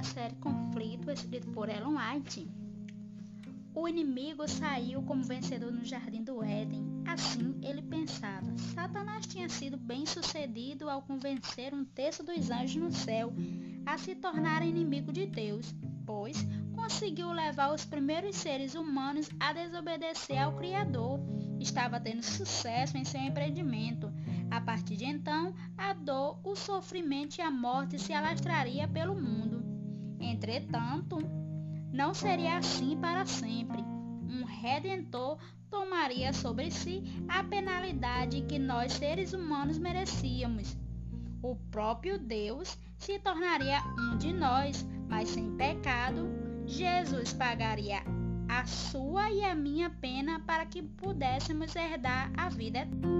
da série Conflito, escrito por Ellen White. O inimigo saiu como vencedor no jardim do Éden. Assim ele pensava. Satanás tinha sido bem sucedido ao convencer um terço dos anjos no céu a se tornar inimigo de Deus, pois conseguiu levar os primeiros seres humanos a desobedecer ao Criador. Estava tendo sucesso em seu empreendimento. A partir de então, a dor, o sofrimento e a morte se alastraria pelo mundo. Entretanto, não seria assim para sempre. Um redentor tomaria sobre si a penalidade que nós seres humanos merecíamos. O próprio Deus se tornaria um de nós, mas sem pecado. Jesus pagaria a sua e a minha pena para que pudéssemos herdar a vida eterna.